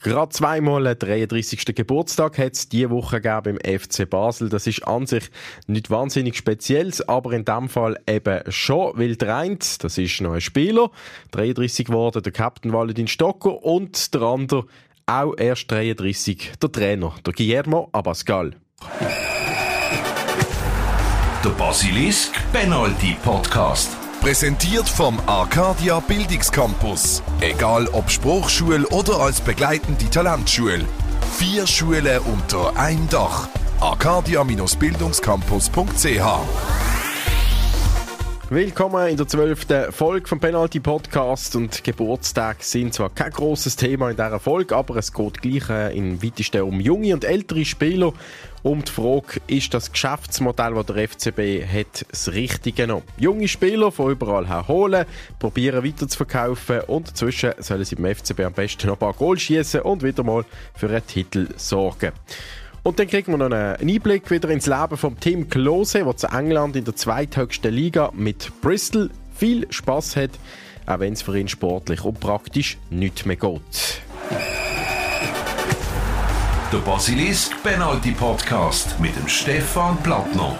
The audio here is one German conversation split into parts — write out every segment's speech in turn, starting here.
Gerade zweimal den 33. Geburtstag hat es diese Woche gegeben im FC Basel. Das ist an sich nicht wahnsinnig Spezielles, aber in dem Fall eben schon, weil der eine, das ist noch ein Spieler, 33 geworden, der Captain Valentin Stocker und der andere auch erst 33, der Trainer, der Guillermo Abascal. Der Basilisk Penalty Podcast. Präsentiert vom Arcadia Bildungscampus. Egal ob Spruchschule oder als begleitende Talentschule. Vier Schulen unter einem Dach. arcadia-bildungscampus.ch Willkommen in der zwölften Folge vom Penalty Podcast und Geburtstage sind zwar kein großes Thema in dieser Folge, aber es geht gleich äh, in weitesten um junge und ältere Spieler um die Frage, ist das Geschäftsmodell, das der FCB hat, das Richtige noch? Junge Spieler von überall her holen, probieren weiter zu verkaufen und dazwischen sollen sie beim FCB am besten noch ein paar Goal schießen und wieder mal für einen Titel sorgen. Und dann kriegen wir noch einen Einblick wieder ins Leben von Tim Klose, der zu England in der zweithöchsten Liga mit Bristol viel Spaß hat, auch wenn es für ihn sportlich und praktisch nicht mehr geht. Der Basilisk Penalty Podcast mit dem Stefan Plattner.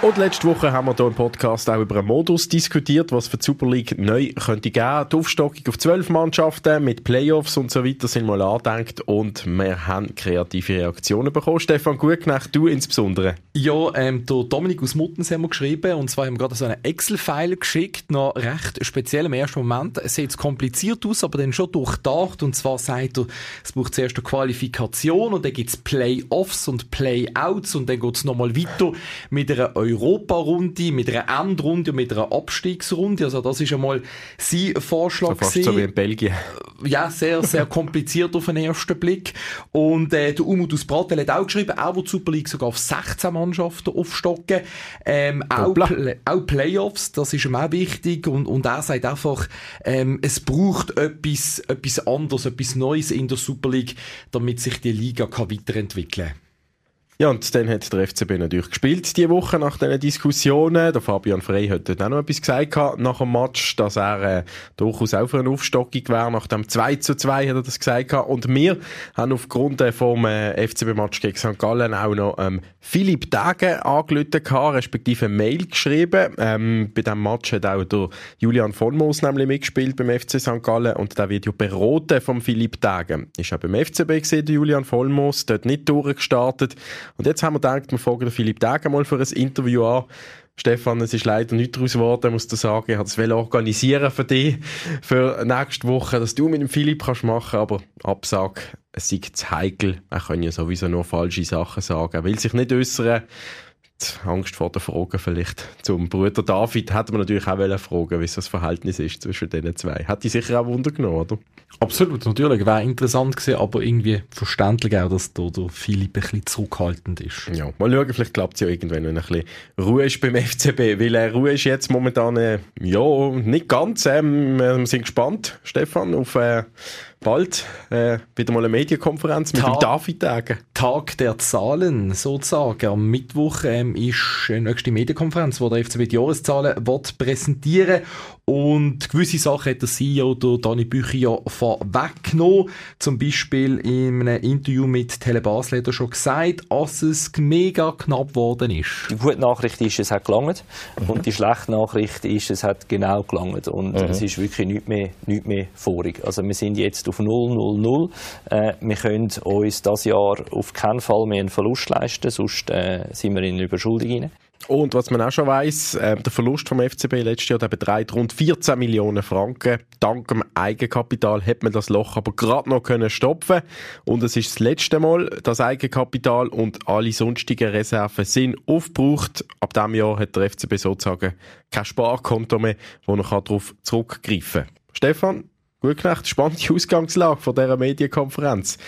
Und letzte Woche haben wir hier im Podcast auch über einen Modus diskutiert, was für die Super League neu könnte geben. Die Aufstockung auf zwölf Mannschaften mit Playoffs und so weiter sind mal angedenkt und wir haben kreative Reaktionen bekommen. Stefan Gutknecht, du insbesondere. Ja, ähm, der Dominik aus Muttens haben wir geschrieben und zwar haben wir gerade so einen Excel-File geschickt, noch recht speziell im ersten Moment. Es sieht kompliziert aus, aber dann schon durchdacht und zwar sagt er, es braucht zuerst eine Qualifikation und dann gibt es Playoffs und Playouts und dann geht es nochmal weiter mit einer Europa-Runde, mit einer Endrunde und mit einer Abstiegsrunde. Also das ist einmal sein Vorschlag. So fast so wie in Belgien. Ja, sehr, sehr kompliziert auf den ersten Blick. Und äh, der Umut aus Bratel hat auch geschrieben, auch wo die Super League sogar auf 16 Mannschaften aufstocken. Ähm, auch, Pl auch Playoffs, das ist ihm auch wichtig. Und, und er sagt einfach, ähm, es braucht etwas, etwas anderes, etwas Neues in der Super League, damit sich die Liga kann weiterentwickeln kann. Ja, und dann hat der FCB natürlich gespielt diese Woche nach diesen Diskussionen. Der Fabian Frey hat dort auch noch etwas gesagt nach dem Match, dass er äh, durchaus auch für eine Aufstockung wäre. Nach dem 2 zu 2 hat er das gesagt. Und wir haben aufgrund äh, vom äh, FCB-Match gegen St. Gallen auch noch ähm, Philipp Dage angelötet respektive eine Mail geschrieben. Ähm, bei diesem Match hat auch der Julian von Moos nämlich mitgespielt beim FC St. Gallen und der wird ja beraten vom Philipp Dage. Ist auch beim FCB gesehen, Julian Vollmoos, dort nicht durchgestartet. Und jetzt haben wir gedacht, wir fragen Philipp Degen mal für ein Interview an. Stefan, es ist leider nicht daraus geworden, muss ich sagen. Ich habe es organisieren für dich, für nächste Woche, dass du mit dem Philipp kannst machen, aber Absag, es ist zu heikel. Er kann ja sowieso nur falsche Sachen sagen. Er will sich nicht äußern. Angst vor der Frage vielleicht zum Bruder David hätte man natürlich auch fragen, wie das Verhältnis ist zwischen den zwei. Hat die sicher auch Wunder genommen, oder? Absolut, natürlich. Wäre interessant gewesen, aber irgendwie verständlich auch, dass da der Philipp ein bisschen zurückhaltend ist. Ja, mal schauen, vielleicht klappt es ja irgendwann, wenn ein bisschen Ruhe ist beim FCB, weil äh, Ruhe ist jetzt momentan, äh, ja, nicht ganz. Ähm, wir sind gespannt, Stefan, auf äh, bald äh, wieder mal eine Medienkonferenz mit Tag, dem David Tagen. Tag der Zahlen, sozusagen. Am Mittwoch ähm, ist eine nächste Medienkonferenz, wo der FCB die Jahreszahlen wird präsentieren und gewisse Sachen hat der CEO, der Dani Bücher, ja vorweggenommen. Zum Beispiel in einem Interview mit Tele Basel hat er schon gesagt, dass es mega knapp geworden ist. Die gute Nachricht ist, es hat gelangt. Mhm. Und die schlechte Nachricht ist, es hat genau gelangt. Und mhm. es ist wirklich nichts mehr, nichts mehr vorig. Also wir sind jetzt auf 0, 0, 0. Äh, wir können uns das Jahr auf keinen Fall mehr einen Verlust leisten, sonst äh, sind wir in eine Überschuldung rein. Und was man auch schon weiss, äh, der Verlust vom FCB letztes Jahr der beträgt rund 14 Millionen Franken. Dank dem Eigenkapital hat man das Loch aber gerade noch können stopfen und es ist das letzte Mal das Eigenkapital und alle sonstigen Reserven sind aufgebraucht. Ab diesem Jahr hat der FCB sozusagen kein Sparkonto mehr, wo er darauf zurückgreifen kann. Stefan, gut gemacht, spannende Ausgangslage von dieser Medienkonferenz.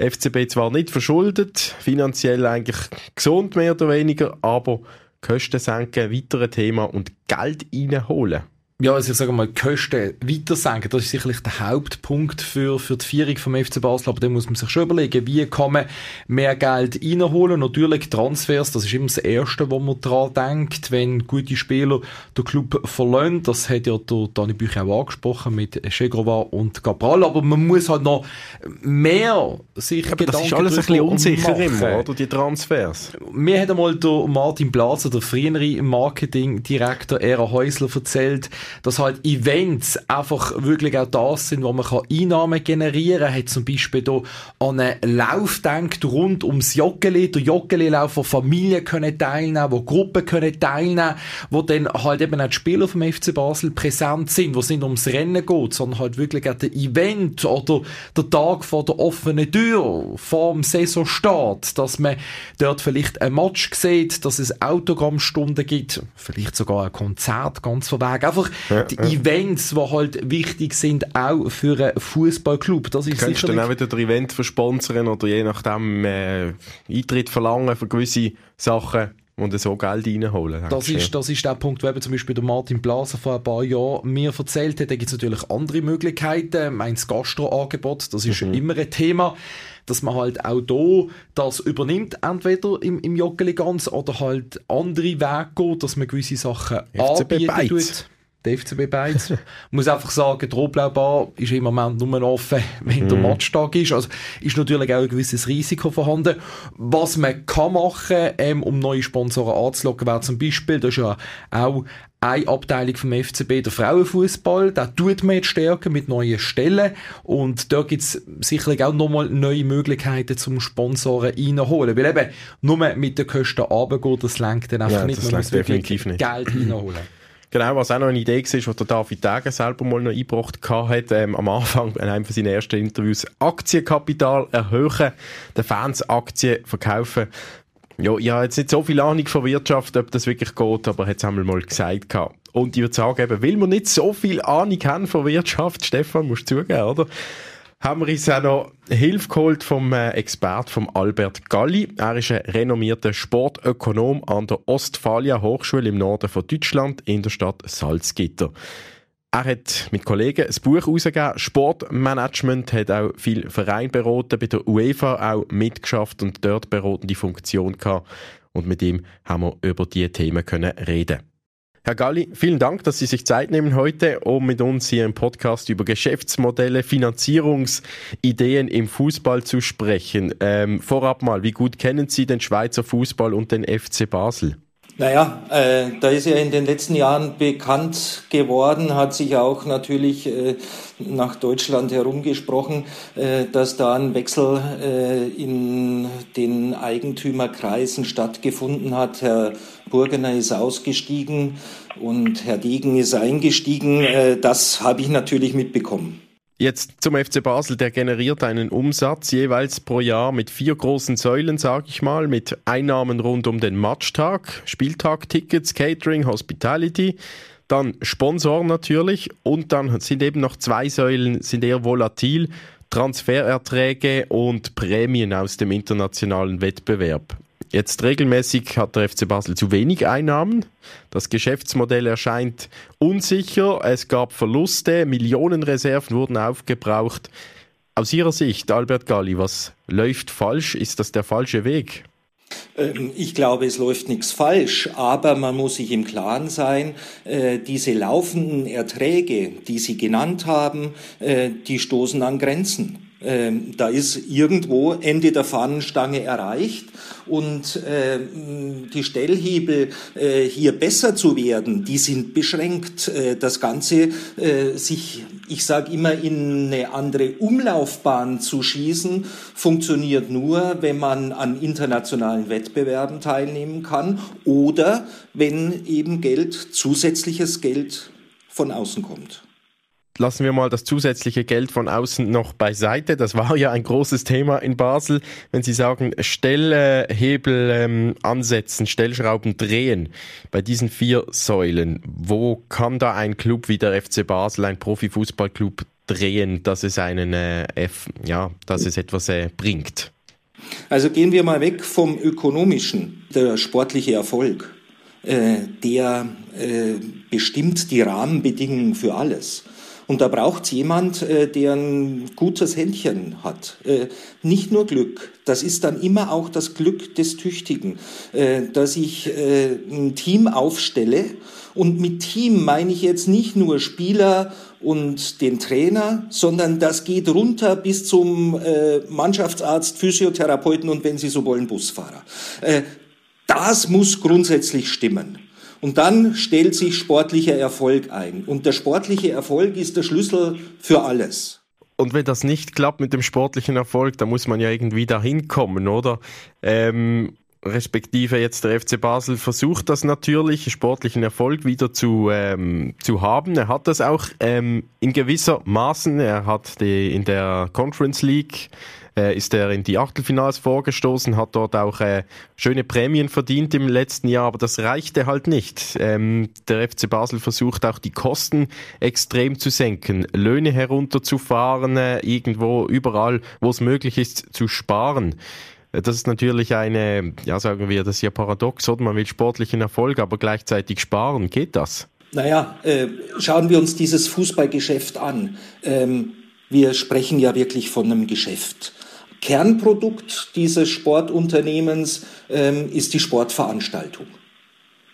FCB zwar nicht verschuldet, finanziell eigentlich gesund mehr oder weniger, aber Kosten senken, weitere Thema und Geld reinholen. Ja, also ich sage mal, Kosten weiter senken, das ist sicherlich der Hauptpunkt für, für die Vierung vom FC Basel, aber dann muss man sich schon überlegen, wie kann man mehr Geld reinholen. Natürlich Transfers, das ist immer das Erste, wo man dran denkt, wenn gute Spieler den Club verlassen. Das hat ja der Dani Bücher auch angesprochen mit Chegrova und Cabral, aber man muss halt noch mehr sich aber Gedanken das ist alles ein bisschen unsicher machen. immer, oder, die Transfers? Mir hat einmal der Martin Blaser, der frühere Marketingdirektor Era Häusler, erzählt, dass halt Events einfach wirklich auch das sind, wo man kann Einnahmen generieren kann. Hat zum Beispiel hier an einen Lauf gedacht, rund ums Joggeli, der Joggeli-Lauf, wo Familien können teilnehmen, wo Gruppen können teilnehmen, wo dann halt eben auch die Spieler vom FC Basel präsent sind, wo es nicht ums Rennen geht, sondern halt wirklich auch der Event oder der Tag vor der offenen Tür, vor dem Saisonstart, dass man dort vielleicht ein Match sieht, dass es Autogrammstunden gibt, vielleicht sogar ein Konzert ganz von Weg. Einfach Ja, die ja. Events, die halt wichtig sind, auch für einen Fußballclub. Das ist Könntest du dann sicherlich auch wieder das Event versponsern oder je nachdem äh, Eintritt verlangen für gewisse Sachen und so Geld reinholen? Das ist, das ist der Punkt, wo eben zum Beispiel der Martin Blaser vor ein paar Jahren mir erzählt hat. Da gibt es natürlich andere Möglichkeiten. Mein Gastro-Angebot, das ist immer ein Thema, dass man halt auch da das übernimmt, entweder im, im Joggeli ganz oder halt andere Wege geht, dass man gewisse Sachen FCB tut. Der FCB Beiz. Ich muss einfach sagen, die Rotblaubar ist im Moment nur offen, wenn der Matchtag ist. Also ist natürlich auch ein gewisses Risiko vorhanden. Was man kann machen, ähm, um neue Sponsoren anzulocken, wäre zum Beispiel, das ist ja auch eine Abteilung vom FCB, der Frauenfußball, da tut man jetzt stärker mit neuen Stellen und da gibt's sicherlich auch nochmal neue Möglichkeiten zum Sponsoren reinholen, weil eben nur mit den Kosten runtergehen, das lenkt dann einfach Ja, nicht, das man muss wirklich definitiv nicht. Geld reinholen. Genau, was auch noch eine Idee war, was der David Degen selber mal noch eingebracht hat, ähm, am Anfang in einem von seinen ersten Interviews, Aktienkapital erhöhen, den Fans Aktien verkaufen. Ja, ich habe jetzt nicht so viel Ahnung von Wirtschaft, ob das wirklich geht, aber er hat es einmal mal gesagt. gehabt. Und ich würde sagen, eben, weil wir nicht so viel Ahnung haben von Wirtschaft, Stefan, musst du zugeben, oder? Haben wir uns auch noch Hilfe geholt vom äh, Expert vom Albert Galli. Er ist ein renommierter Sportökonom an der Ostfalia Hochschule im Norden von Deutschland in der Stadt Salzgitter. Er hat mit Kollegen ein Buch herausgegeben, Sportmanagement, hat auch viel Verein beraten, bei der UEFA auch mitgeschafft und dort beratende Funktion gehabt. Und mit ihm haben wir über diese Themen können reden. Herr Galli, vielen Dank, dass Sie sich Zeit nehmen heute, um mit uns hier im Podcast über Geschäftsmodelle, Finanzierungsideen im Fußball zu sprechen. Ähm, vorab mal, wie gut kennen Sie den Schweizer Fußball und den FC Basel? Naja, äh, da ist ja in den letzten Jahren bekannt geworden, hat sich auch natürlich äh, nach Deutschland herumgesprochen, äh, dass da ein Wechsel äh, in den Eigentümerkreisen stattgefunden hat. Herr Burgener ist ausgestiegen und Herr Degen ist eingestiegen. Äh, das habe ich natürlich mitbekommen. Jetzt zum FC Basel, der generiert einen Umsatz jeweils pro Jahr mit vier großen Säulen, sage ich mal, mit Einnahmen rund um den Matchtag, Spieltagtickets, Catering, Hospitality, dann Sponsoren natürlich und dann sind eben noch zwei Säulen, sind eher volatil, Transfererträge und Prämien aus dem internationalen Wettbewerb. Jetzt regelmäßig hat der FC Basel zu wenig Einnahmen. Das Geschäftsmodell erscheint unsicher. Es gab Verluste, Millionenreserven wurden aufgebraucht. Aus Ihrer Sicht, Albert Galli, was läuft falsch? Ist das der falsche Weg? Ähm, Ich glaube, es läuft nichts falsch, aber man muss sich im Klaren sein, äh, diese laufenden Erträge, die Sie genannt haben, äh, die stoßen an Grenzen. Ähm, Da ist irgendwo Ende der Fahnenstange erreicht und äh, die Stellhebel, äh, hier besser zu werden, die sind beschränkt. Äh, Das Ganze, äh, sich, ich sage immer, in eine andere Umlaufbahn zu schießen, funktioniert nur, wenn man an internationalen Wettbewerben teilnehmen kann oder wenn eben Geld, zusätzliches Geld von außen kommt. Lassen wir mal das zusätzliche Geld von außen noch beiseite. Das war ja ein großes Thema in Basel. Wenn Sie sagen, Stellhebel ähm, ansetzen, Stellschrauben drehen bei diesen vier Säulen, wo kann da ein Club wie der FC Basel, ein Profifußballclub, drehen, dass es einen, äh, F, ja, dass es etwas äh, bringt? Also gehen wir mal weg vom ökonomischen, der sportliche Erfolg. äh, der äh, bestimmt die Rahmenbedingungen für alles. Und da braucht es jemand, äh, der ein gutes Händchen hat. Äh, nicht nur Glück, das ist dann immer auch das Glück des Tüchtigen, äh, dass ich äh, ein Team aufstelle. Und mit Team meine ich jetzt nicht nur Spieler und den Trainer, sondern das geht runter bis zum äh, Mannschaftsarzt, Physiotherapeuten und wenn Sie so wollen, Busfahrer. Äh, das muss grundsätzlich stimmen. Und dann stellt sich sportlicher Erfolg ein. Und der sportliche Erfolg ist der Schlüssel für alles. Und wenn das nicht klappt mit dem sportlichen Erfolg, dann muss man ja irgendwie dahin kommen, oder? Ähm, respektive jetzt der FC Basel versucht das natürlich, sportlichen Erfolg wieder zu, ähm, zu haben. Er hat das auch ähm, in gewisser Maßen. Er hat die, in der Conference League äh, ist er in die Achtelfinals vorgestoßen, hat dort auch äh, schöne Prämien verdient im letzten Jahr, aber das reichte halt nicht. Ähm, der FC Basel versucht auch die Kosten extrem zu senken, Löhne herunterzufahren, äh, irgendwo überall, wo es möglich ist, zu sparen. Das ist natürlich eine, ja sagen wir, das ist ja paradox, oder? Man will sportlichen Erfolg, aber gleichzeitig sparen. Geht das? Naja, äh, schauen wir uns dieses Fußballgeschäft an. Ähm, wir sprechen ja wirklich von einem Geschäft. Kernprodukt dieses Sportunternehmens ähm, ist die Sportveranstaltung.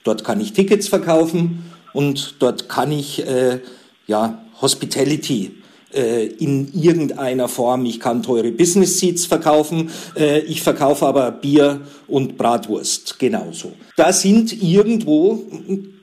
Dort kann ich Tickets verkaufen und dort kann ich äh, ja, Hospitality in irgendeiner Form. Ich kann teure Business Seats verkaufen, äh, ich verkaufe aber Bier und Bratwurst genauso. Da sind irgendwo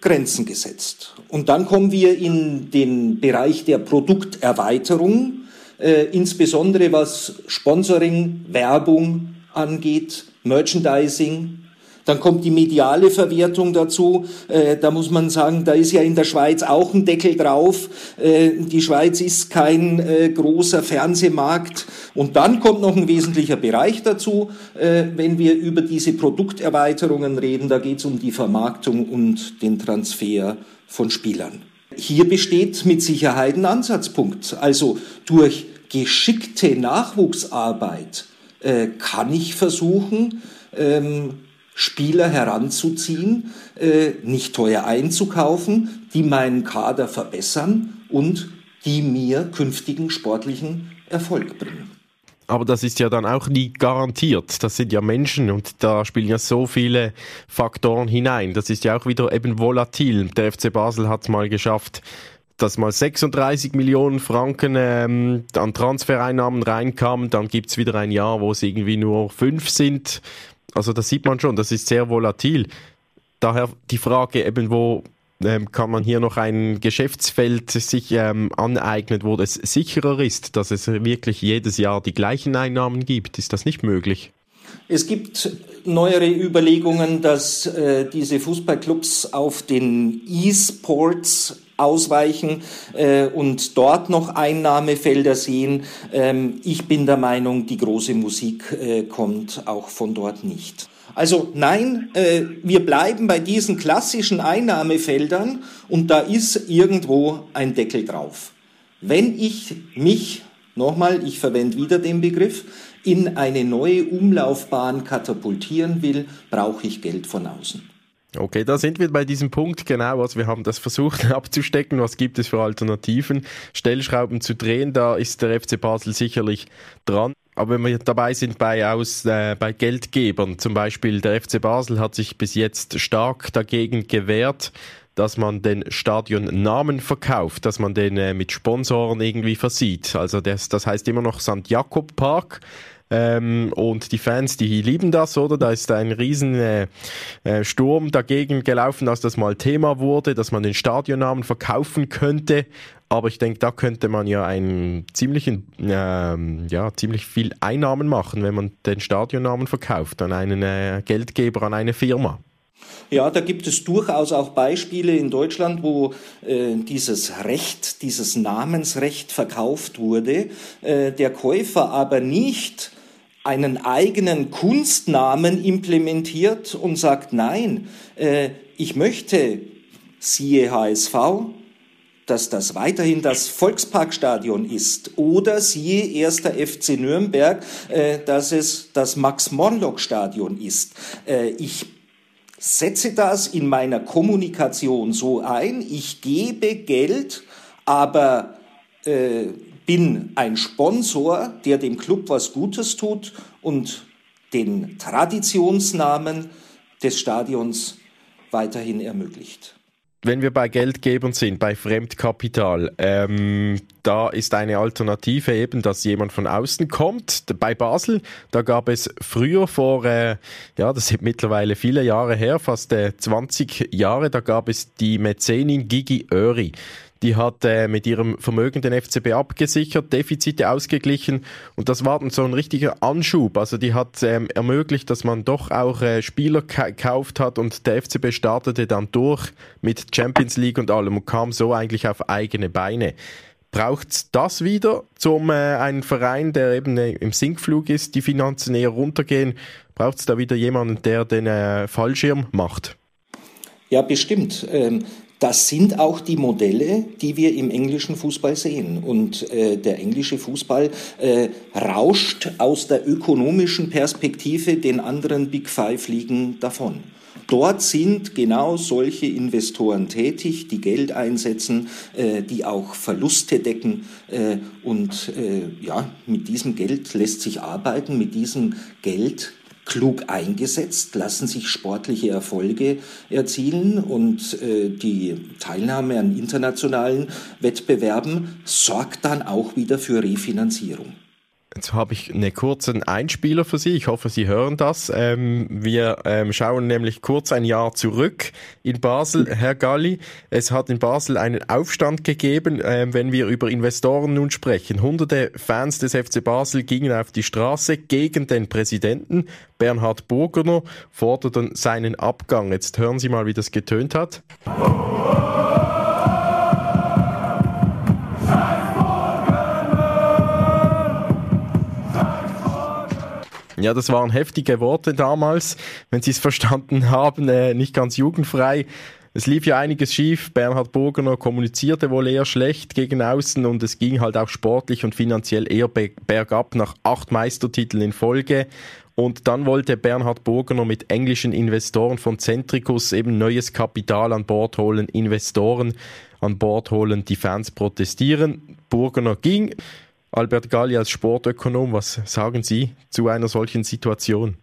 Grenzen gesetzt. Und dann kommen wir in den Bereich der Produkterweiterung äh, insbesondere was Sponsoring, Werbung angeht, Merchandising. Dann kommt die mediale Verwertung dazu. Äh, da muss man sagen, da ist ja in der Schweiz auch ein Deckel drauf. Äh, die Schweiz ist kein äh, großer Fernsehmarkt. Und dann kommt noch ein wesentlicher Bereich dazu, äh, wenn wir über diese Produkterweiterungen reden. Da geht es um die Vermarktung und den Transfer von Spielern. Hier besteht mit Sicherheit ein Ansatzpunkt. Also durch geschickte Nachwuchsarbeit äh, kann ich versuchen, ähm, Spieler heranzuziehen, äh, nicht teuer einzukaufen, die meinen Kader verbessern und die mir künftigen sportlichen Erfolg bringen. Aber das ist ja dann auch nie garantiert. Das sind ja Menschen und da spielen ja so viele Faktoren hinein. Das ist ja auch wieder eben volatil. Der FC Basel hat es mal geschafft, dass mal 36 Millionen Franken ähm, an Transfereinnahmen reinkamen. Dann gibt's wieder ein Jahr, wo es irgendwie nur fünf sind. Also das sieht man schon, das ist sehr volatil. Daher die Frage eben, wo ähm, kann man hier noch ein Geschäftsfeld sich ähm, aneignen, wo es sicherer ist, dass es wirklich jedes Jahr die gleichen Einnahmen gibt? Ist das nicht möglich? Es gibt neuere Überlegungen, dass äh, diese Fußballclubs auf den E-Sports ausweichen äh, und dort noch Einnahmefelder sehen. Ähm, ich bin der Meinung, die große Musik äh, kommt auch von dort nicht. Also nein, äh, wir bleiben bei diesen klassischen Einnahmefeldern und da ist irgendwo ein Deckel drauf. Wenn ich mich, nochmal, ich verwende wieder den Begriff, in eine neue Umlaufbahn katapultieren will, brauche ich Geld von außen. Okay, da sind wir bei diesem Punkt genau. Also wir haben das versucht abzustecken. Was gibt es für Alternativen? Stellschrauben zu drehen, da ist der FC Basel sicherlich dran. Aber wenn wir dabei sind bei, aus, äh, bei Geldgebern, zum Beispiel der FC Basel hat sich bis jetzt stark dagegen gewehrt, dass man den Stadionnamen verkauft, dass man den äh, mit Sponsoren irgendwie versieht. Also das, das heißt immer noch St. Jakob Park. Ähm, und die Fans, die lieben das, oder? Da ist ein riesen äh, äh, Sturm dagegen gelaufen, dass das mal Thema wurde, dass man den Stadionnamen verkaufen könnte. Aber ich denke, da könnte man ja einen ziemlichen, ähm, ja, ziemlich viel Einnahmen machen, wenn man den Stadionnamen verkauft an einen äh, Geldgeber, an eine Firma. Ja, da gibt es durchaus auch Beispiele in Deutschland, wo äh, dieses Recht, dieses Namensrecht verkauft wurde, äh, der Käufer aber nicht einen eigenen Kunstnamen implementiert und sagt, nein, äh, ich möchte, siehe HSV, dass das weiterhin das Volksparkstadion ist oder siehe erster FC Nürnberg, äh, dass es das Max-Morlock-Stadion ist. Äh, ich setze das in meiner Kommunikation so ein, ich gebe Geld, aber äh, bin ein Sponsor, der dem Club was Gutes tut und den Traditionsnamen des Stadions weiterhin ermöglicht wenn wir bei Geldgebern sind, bei Fremdkapital, ähm, da ist eine Alternative eben, dass jemand von außen kommt. Bei Basel, da gab es früher vor, äh, ja, das sind mittlerweile viele Jahre her, fast äh, 20 Jahre, da gab es die Mäzenin Gigi Öri. Die hat äh, mit ihrem Vermögen den FCB abgesichert, Defizite ausgeglichen und das war dann so ein richtiger Anschub. Also die hat ähm, ermöglicht, dass man doch auch äh, Spieler gekauft hat und der FCB startete dann durch mit Champions League und allem und kam so eigentlich auf eigene Beine. Braucht das wieder, zum äh, einen Verein, der eben äh, im Sinkflug ist, die Finanzen eher runtergehen, braucht es da wieder jemanden, der den äh, Fallschirm macht? Ja, bestimmt. Ähm, das sind auch die Modelle, die wir im englischen Fußball sehen. Und äh, der englische Fußball äh, rauscht aus der ökonomischen Perspektive den anderen Big Five Ligen davon. Dort sind genau solche Investoren tätig, die Geld einsetzen, äh, die auch Verluste decken. Äh, und äh, ja, mit diesem Geld lässt sich arbeiten, mit diesem Geld klug eingesetzt, lassen sich sportliche Erfolge erzielen und äh, die Teilnahme an internationalen Wettbewerben sorgt dann auch wieder für Refinanzierung. Jetzt habe ich einen kurzen Einspieler für Sie. Ich hoffe, Sie hören das. Ähm, wir ähm, schauen nämlich kurz ein Jahr zurück in Basel, Herr Galli. Es hat in Basel einen Aufstand gegeben, ähm, wenn wir über Investoren nun sprechen. Hunderte Fans des FC Basel gingen auf die Straße gegen den Präsidenten. Bernhard Burgener forderten seinen Abgang. Jetzt hören Sie mal, wie das getönt hat. Ja, das waren heftige Worte damals, wenn Sie es verstanden haben, äh, nicht ganz jugendfrei. Es lief ja einiges schief. Bernhard Burgener kommunizierte wohl eher schlecht gegen außen und es ging halt auch sportlich und finanziell eher bergab nach acht Meistertiteln in Folge. Und dann wollte Bernhard Burgener mit englischen Investoren von Centricus eben neues Kapital an Bord holen, Investoren an Bord holen, die Fans protestieren. Burgener ging. Albert Galli als Sportökonom, was sagen Sie zu einer solchen Situation?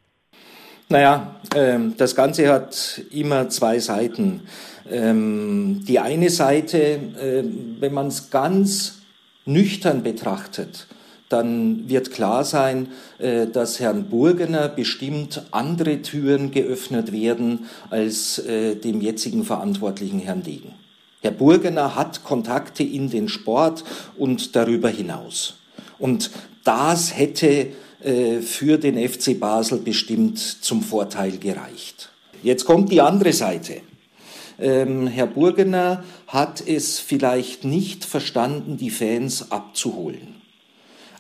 Naja, ähm, das Ganze hat immer zwei Seiten. Ähm, die eine Seite, äh, wenn man es ganz nüchtern betrachtet, dann wird klar sein, äh, dass Herrn Burgener bestimmt andere Türen geöffnet werden als äh, dem jetzigen verantwortlichen Herrn Degen. Herr Burgener hat Kontakte in den Sport und darüber hinaus. Und das hätte äh, für den FC Basel bestimmt zum Vorteil gereicht. Jetzt kommt die andere Seite. Ähm, Herr Burgener hat es vielleicht nicht verstanden, die Fans abzuholen.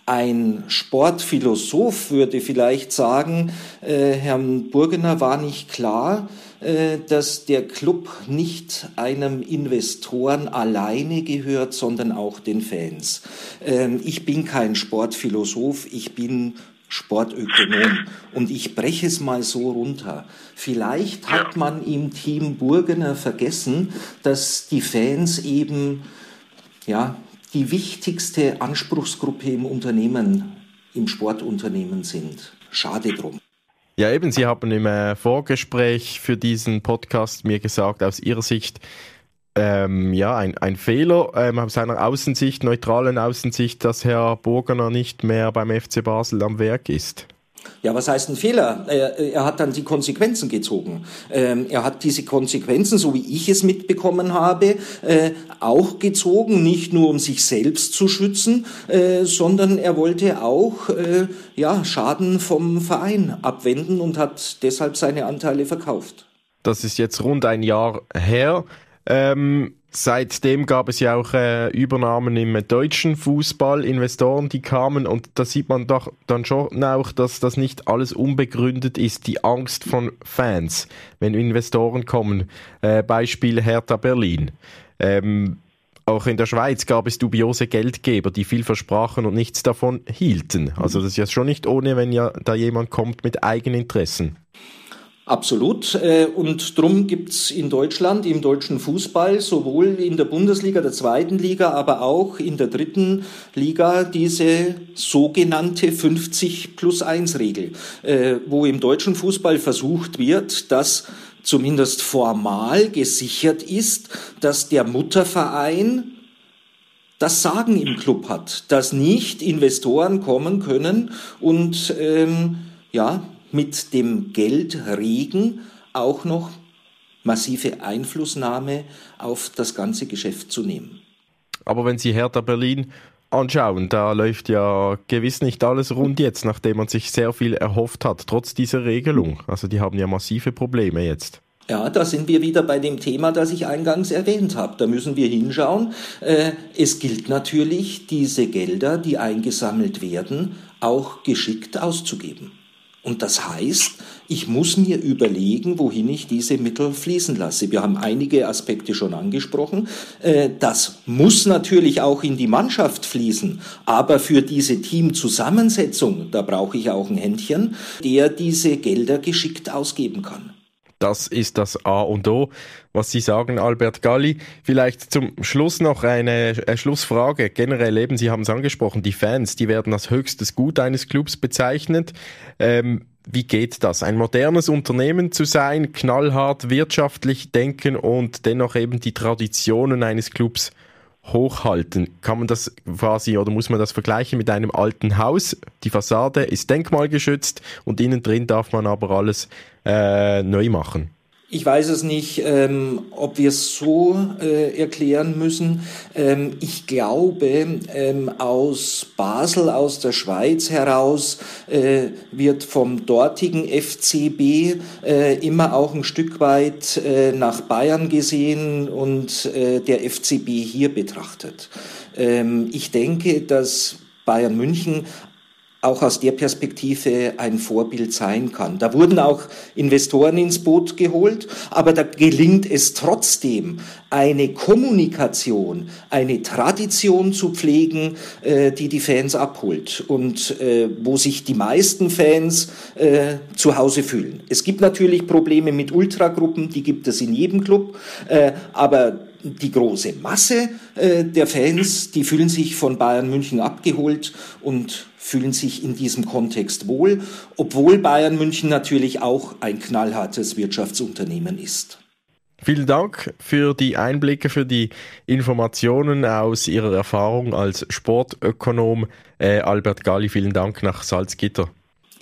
Ein Sportphilosoph würde vielleicht sagen, äh, Herrn Burgener war nicht klar, dass der Club nicht einem Investoren alleine gehört, sondern auch den Fans. Ähm, ich bin kein Sportphilosoph, ich bin Sportökonom. Und ich breche es mal so runter. Vielleicht hat man im Team Burgener vergessen, dass die Fans eben, ja, die wichtigste Anspruchsgruppe im Unternehmen, im Sportunternehmen sind. Schade drum. Ja, eben, Sie haben im äh, Vorgespräch für diesen Podcast mir gesagt, aus Ihrer Sicht, ähm, ja, ein, ein Fehler ähm, aus seiner Außensicht, neutralen Außensicht, dass Herr Burgener nicht mehr beim FC Basel am Werk ist. Ja, was heißt ein Fehler? Er, hat dann die Konsequenzen gezogen. Ähm, er hat diese Konsequenzen, so wie ich es mitbekommen habe, äh, auch gezogen, nicht nur um sich selbst zu schützen, äh, sondern er wollte auch äh, ja, Schaden vom Verein abwenden und hat deshalb seine Anteile verkauft. Das ist jetzt rund ein Jahr her. Ähm, Seitdem gab es ja auch äh, Übernahmen im deutschen Fußball, Investoren, die kamen und da sieht man doch dann schon auch, dass das nicht alles unbegründet ist, die Angst von Fans, wenn Investoren kommen. Äh, Beispiel Hertha Berlin. Ähm, auch in der Schweiz gab es dubiose Geldgeber, die viel versprachen und nichts davon hielten. Also das ist ja schon nicht ohne, wenn ja da jemand kommt mit Eigeninteressen. Absolut. Äh, und drum gibt's in Deutschland, im deutschen Fußball, sowohl in der Bundesliga, der zweiten Liga, aber auch in der dritten Liga diese sogenannte 50 plus 1 Regel, äh, wo im deutschen Fußball versucht wird, dass zumindest formal gesichert ist, dass der Mutterverein das Sagen im Club hat, dass nicht Investoren kommen können und ähm, ja mit dem Geldregen auch noch massive Einflussnahme auf das ganze Geschäft zu nehmen. Aber wenn Sie Hertha Berlin anschauen, da läuft ja gewiss nicht alles rund jetzt, nachdem man sich sehr viel erhofft hat, trotz dieser Regelung. Also die haben ja massive Probleme jetzt. Ja, da sind wir wieder bei dem Thema, das ich eingangs erwähnt habe. Da müssen wir hinschauen. Äh, es gilt natürlich, diese Gelder, die eingesammelt werden, auch geschickt auszugeben. Und das heißt, ich muss mir überlegen, wohin ich diese Mittel fließen lasse. Wir haben einige Aspekte schon angesprochen. Äh, das muss natürlich auch in die Mannschaft fließen. Aber für diese Teamzusammensetzung, da brauche ich auch ein Händchen, der diese Gelder geschickt ausgeben kann. Das ist das A und O, was Sie sagen, Albert Galli. Vielleicht zum Schluss noch eine, eine Schlussfrage. Generell eben, Sie haben es angesprochen, die Fans, die werden als höchstes Gut eines Clubs bezeichnet. Ähm, wie geht das? Ein modernes Unternehmen zu sein, knallhart wirtschaftlich denken und dennoch eben die Traditionen eines Clubs hochhalten. Kann man das quasi oder muss man das vergleichen mit einem alten Haus? Die Fassade ist denkmalgeschützt und innen drin darf man aber alles äh, neu machen. Ich weiß es nicht, ähm, ob wir es so äh, erklären müssen. Ähm, ich glaube, ähm, aus Basel, aus der Schweiz heraus, äh, wird vom dortigen FCB äh, immer auch ein Stück weit äh, nach Bayern gesehen und äh, der FCB hier betrachtet. Ähm, ich denke, dass Bayern München auch aus der Perspektive ein Vorbild sein kann. Da wurden auch Investoren ins Boot geholt, aber da gelingt es trotzdem, eine Kommunikation, eine Tradition zu pflegen, äh, die die Fans abholt und äh, wo sich die meisten Fans äh, zu Hause fühlen. Es gibt natürlich Probleme mit Ultragruppen, die gibt es in jedem Club, äh, aber die große Masse äh, der Fans, die fühlen sich von Bayern München abgeholt und fühlen sich in diesem Kontext wohl, obwohl Bayern München natürlich auch ein knallhartes Wirtschaftsunternehmen ist. Vielen Dank für die Einblicke, für die Informationen aus Ihrer Erfahrung als Sportökonom. Äh, Albert Galli, vielen Dank nach Salzgitter.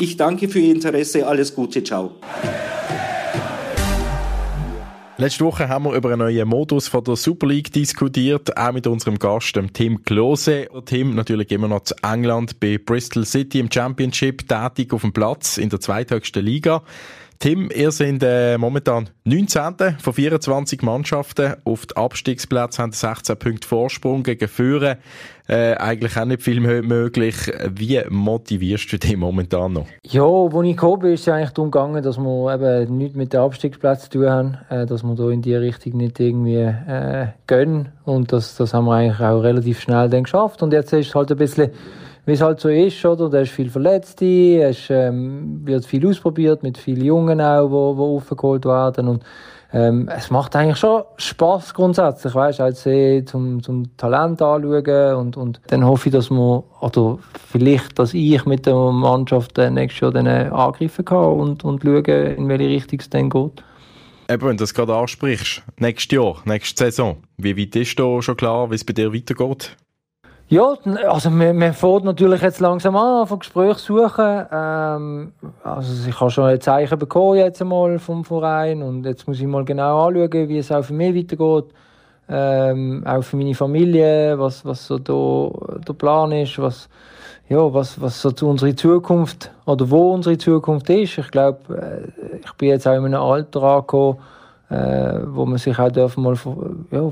Ich danke für Ihr Interesse. Alles Gute. Ciao. Letzte Woche haben wir über einen neuen Modus von der Super League diskutiert, auch mit unserem Gast, dem Tim Klose. Tim natürlich immer noch zu England bei Bristol City im Championship tätig auf dem Platz in der zweithöchsten Liga. Tim, ihr seid äh, momentan 19. von 24 Mannschaften. Auf den Abstiegsplatz haben 16 Punkte Vorsprung gegen Führen. Äh, eigentlich auch nicht viel möglich. Wie motivierst du dich momentan noch? Ja, als ich gekommen bin, ist es eigentlich darum gegangen, dass wir eben nichts mit dem Abstiegsplatz zu tun haben, äh, dass wir da in die Richtung nicht irgendwie äh, gehen. Und das, das haben wir eigentlich auch relativ schnell dann geschafft. Und jetzt ist es halt ein bisschen wie es halt so ist, oder? Da ist viel Verletzte, es ähm, wird viel ausprobiert, mit vielen Jungen auch, wo, wo aufgeholt werden und ähm, es macht eigentlich schon Spaß grundsätzlich, weißt, als eh zum, zum Talent anschauen und, und dann hoffe ich, dass man, oder vielleicht, dass ich mit der Mannschaft nächstes Jahr dann angreifen kann und, und schauen, in welche Richtung es dann geht. Eben, wenn du das gerade ansprichst, nächstes Jahr, nächste Saison, wie weit ist da schon klar, wie es bei dir weitergeht? Ja, also man, man fährt natürlich jetzt langsam an, von Gespräch suchen. Ähm, also ich habe schon ein Zeichen bekommen jetzt einmal vom Verein und jetzt muss ich mal genau anschauen, wie es auch für mich weitergeht. Ähm, auch für meine Familie, was, was so da, der Plan ist, was, ja, was, was so zu unserer Zukunft oder wo unsere Zukunft ist. Ich glaube, äh, ich bin jetzt auch in einem Alter angekommen, äh, wo man sich auch dürfen mal ja,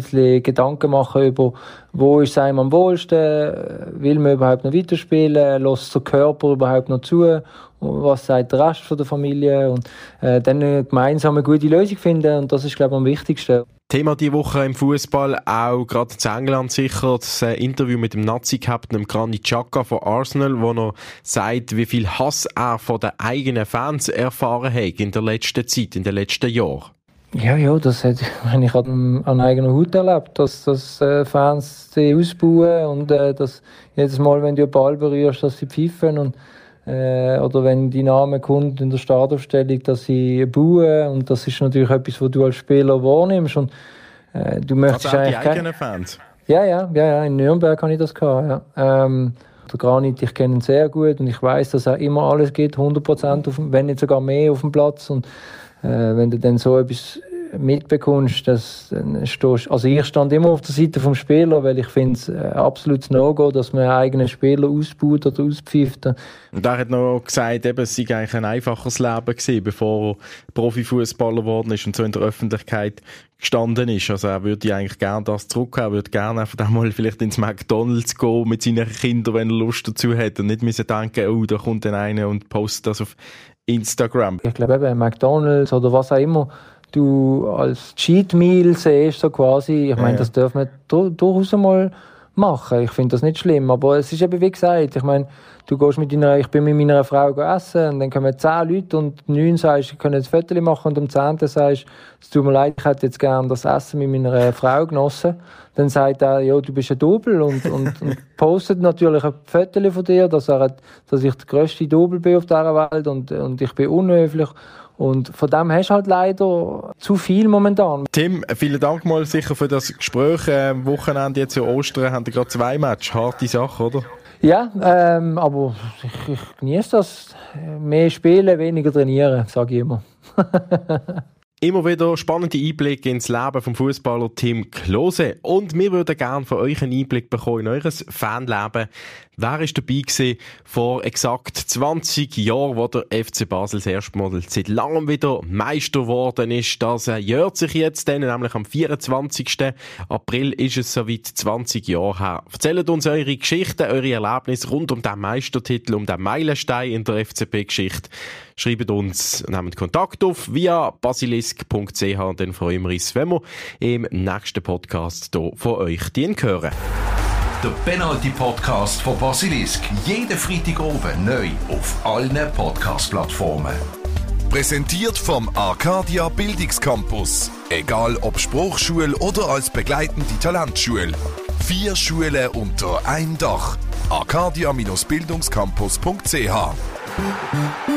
bisschen Gedanken machen über, wo ist es einem am wohlsten, will man überhaupt noch weiterspielen, lässt der Körper überhaupt noch zu, was sagt der Rest von der Familie? Und äh, dann gemeinsam eine gute Lösung finden. Und das ist, glaube ich, am wichtigsten. Thema die Woche im Fußball auch gerade in England sicher. Das äh, Interview mit dem Nazi-Captain Granit Xhaka von Arsenal, wo er sagt, wie viel Hass er von den eigenen Fans erfahren hat in der letzten Zeit, in den letzten Jahren. Ja, ja, das hat, ich meine, ich habe an eigener Haut erlebt, dass, dass äh, Fans sie ausbauen und äh, dass jedes Mal, wenn du einen Ball berührst, dass sie pfeifen und äh, oder wenn die Name kommt in der Startaufstellung, dass sie bauen und das ist natürlich etwas, was du als Spieler wahrnimmst und äh, du möchtest eigentlich die eigenen Fans? Ja, ja, ja, ja, in Nürnberg habe ich das gehabt, ja. Ähm, der Granit, ich kenne ihn sehr gut und ich weiß, dass er immer alles geht, 100 Prozent, wenn nicht sogar mehr auf dem Platz und wenn du dann so etwas mitbekommst, dass dann stehst, also ich stand immer auf der Seite vom Spieler, weil ich finde es äh, absolut No-Go, dass man einen eigenen Spieler ausbaut oder auspfeift. Und er hat noch gesagt, eben, es sei eigentlich ein einfaches Leben gewesen, bevor er Profifußballer geworden ist und so in der Öffentlichkeit gestanden ist. Also er würde eigentlich gerne das zurückhaben, er würde gerne einfach einmal vielleicht ins McDonalds gehen mit seinen Kindern, wenn er Lust dazu hat und nicht müssen denken, oh, da kommt dann einer und postet das auf Instagram. Ich glaube eben McDonalds oder was auch immer du als Cheat Meal siehst, so quasi. Ich meine, ja, das darf man durchaus einmal machen. Ich finde das nicht schlimm. Aber es ist eben wie gesagt, ich meine, du gehst mit deiner, ich bin mit meiner Frau essen und dann kommen zehn Leute und neun sagst, ich kann ein Foto machen und am zehnten sagst, es tut mir leid, ich hätte jetzt gerne das Essen mit meiner Frau genossen. Dann sagt er, ja, du bist ein Double und, und, und postet natürlich ein Foto von dir, dass, er, dass ich der grösste Double bin auf dieser Welt und, und ich bin unhöflich. Und von dem hast du halt leider zu viel momentan. Tim, vielen Dank mal sicher für das Gespräch. Am Wochenende jetzt in Ostern haben wir gerade zwei Matches. Harte Sache, oder? Ja, ähm, aber ich, ich genieße das. Mehr spielen, weniger trainieren, sage ich immer. Immer wieder spannende Einblicke ins Leben vom Fußballer Tim Klose. Und wir würden gerne von euch einen Einblick bekommen in eures Fanleben. Wer ist dabei vor exakt 20 Jahren, wo der FC Basel das erste Mal seit langem wieder Meister geworden ist? Das äh, jährt sich jetzt dann, nämlich am 24. April ist es soweit 20 Jahre her. Erzählt uns eure Geschichten, eure Erlebnisse rund um den Meistertitel, um den Meilenstein in der FCP-Geschichte. Schreibt uns, nehmt Kontakt auf via basilisk.ch und dann freuen wir uns, wenn wir im nächsten Podcast hier von euch hören. Der Penalty-Podcast von Basilisk. Jeden Freitag oben neu auf allen Podcast-Plattformen. Präsentiert vom Arcadia Bildungscampus. Egal ob Spruchschule oder als begleitende Talentschule. Vier Schulen unter ein Dach. arcadia-bildungscampus.ch